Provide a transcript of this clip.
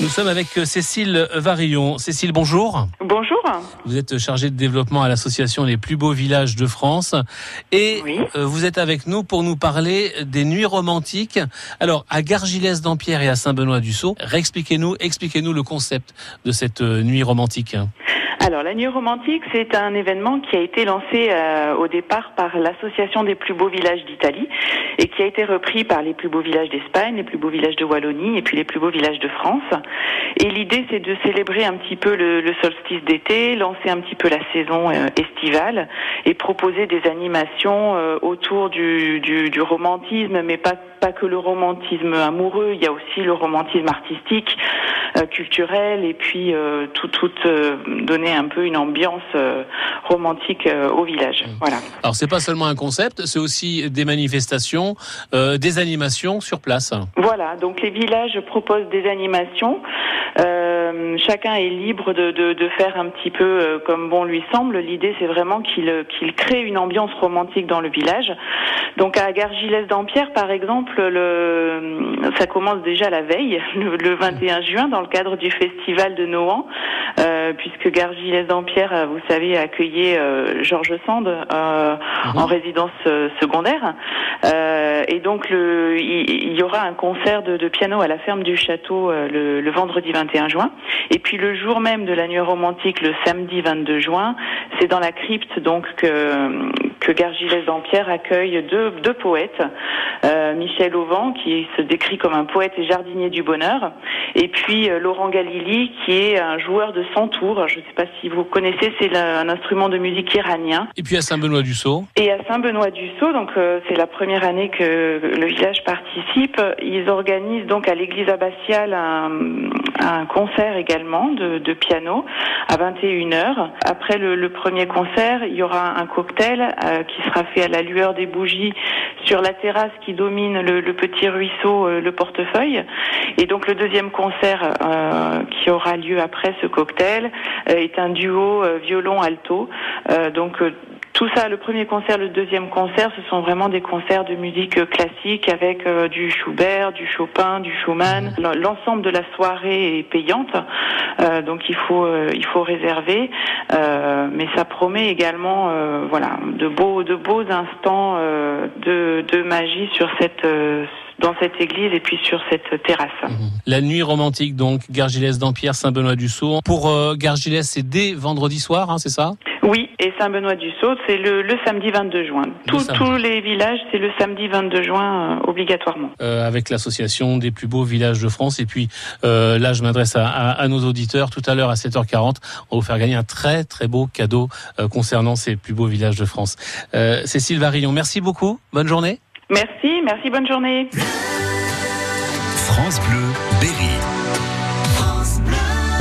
Nous sommes avec Cécile Varillon. Cécile, bonjour. Bonjour. Vous êtes chargée de développement à l'association Les plus beaux villages de France et Oui. euh, vous êtes avec nous pour nous parler des nuits romantiques. Alors, à Gargilès d'Ampierre et à Saint-Benoît-du-Sault, réexpliquez-nous, expliquez-nous le concept de cette euh, nuit romantique. Alors, la Nuit romantique, c'est un événement qui a été lancé euh, au départ par l'Association des plus beaux villages d'Italie et qui a été repris par les plus beaux villages d'Espagne, les plus beaux villages de Wallonie et puis les plus beaux villages de France. Et l'idée, c'est de célébrer un petit peu le, solstice d'été, lancer un petit peu la saison euh, estivale et proposer des animations euh, autour du, romantisme, mais pas que le romantisme amoureux, il y a aussi le romantisme artistique, euh, culturel et puis euh, tout, tout euh, donner un peu une ambiance romantique au village. Voilà. Alors, c'est pas seulement un concept, c'est aussi des manifestations, euh, des animations sur place. Voilà, donc les villages proposent des animations. Euh, chacun est libre de, faire un petit peu euh, comme bon lui semble. L'idée, c'est vraiment qu'il qu'il crée une ambiance romantique dans le village. Donc à Gargilès d'Ampierre, par exemple, le, ça commence déjà la veille, le, le 21 juin, dans le cadre du festival de Nohant, euh, puisque Gargilès d'Ampierre, euh, vous savez, accueillait euh, Georges Sand euh, en résidence euh, secondaire. Euh, et donc, le, il, il y aura un concert de, de piano à la ferme du château euh, le, le vendredi 21 juin. Et puis le jour même de la nuit romantique, le samedi 22 juin, c'est dans la crypte donc que, que Gargilès d'Ampierre accueille deux, deux poètes, euh, Michel Auvent qui se décrit comme un poète et jardinier du bonheur, et puis euh, Laurent Galili qui est un joueur de santour. Je ne sais pas si vous connaissez, c'est un instrument de musique iranien. Et puis à Saint-Benoît-du-Sault, Et à Saint-Benoît-du-Sault, donc euh, c'est la première année que le village participe. Ils organisent donc à l'église abbatiale un, un concert également de, de piano à 21h. Après le, le premier concert, il y aura un cocktail euh, qui sera fait à la lueur des bougies sur la terrasse qui domine le, petit ruisseau, euh, le portefeuille. Et donc le deuxième concert euh, qui aura lieu après ce cocktail euh, est un duo violon-alto. Donc tout ça, le premier concert, le deuxième concert, ce sont vraiment des concerts de musique euh, classique avec euh, du Schubert, du Chopin, du Schumann. L- L'ensemble de la soirée est payante, euh, donc il faut euh, il faut réserver. Mais ça promet également, voilà, de beaux de beaux instants de de magie sur cette dans cette église et puis sur cette terrasse. la nuit romantique donc, Gargilès d'Ampierre, Saint-Benoît-du-Sault. Pour euh, Gargilès, c'est dès vendredi soir, hein, c'est ça? Oui, et Saint-Benoît-du-Sault, c'est le, le samedi 22 juin. Tous- samedi. tous les villages, c'est le samedi 22 juin euh, obligatoirement. euh, avec l'association des plus beaux villages de France. Et puis euh, là, je m'adresse à, à- à nos auditeurs. Tout à l'heure, à 7h40, on va vous faire gagner un très très beau cadeau euh, concernant ces plus beaux villages de France. Euh, Cécile Varillon, merci beaucoup. Bonne journée. Merci, merci, bonne journée. France Bleu, Berry.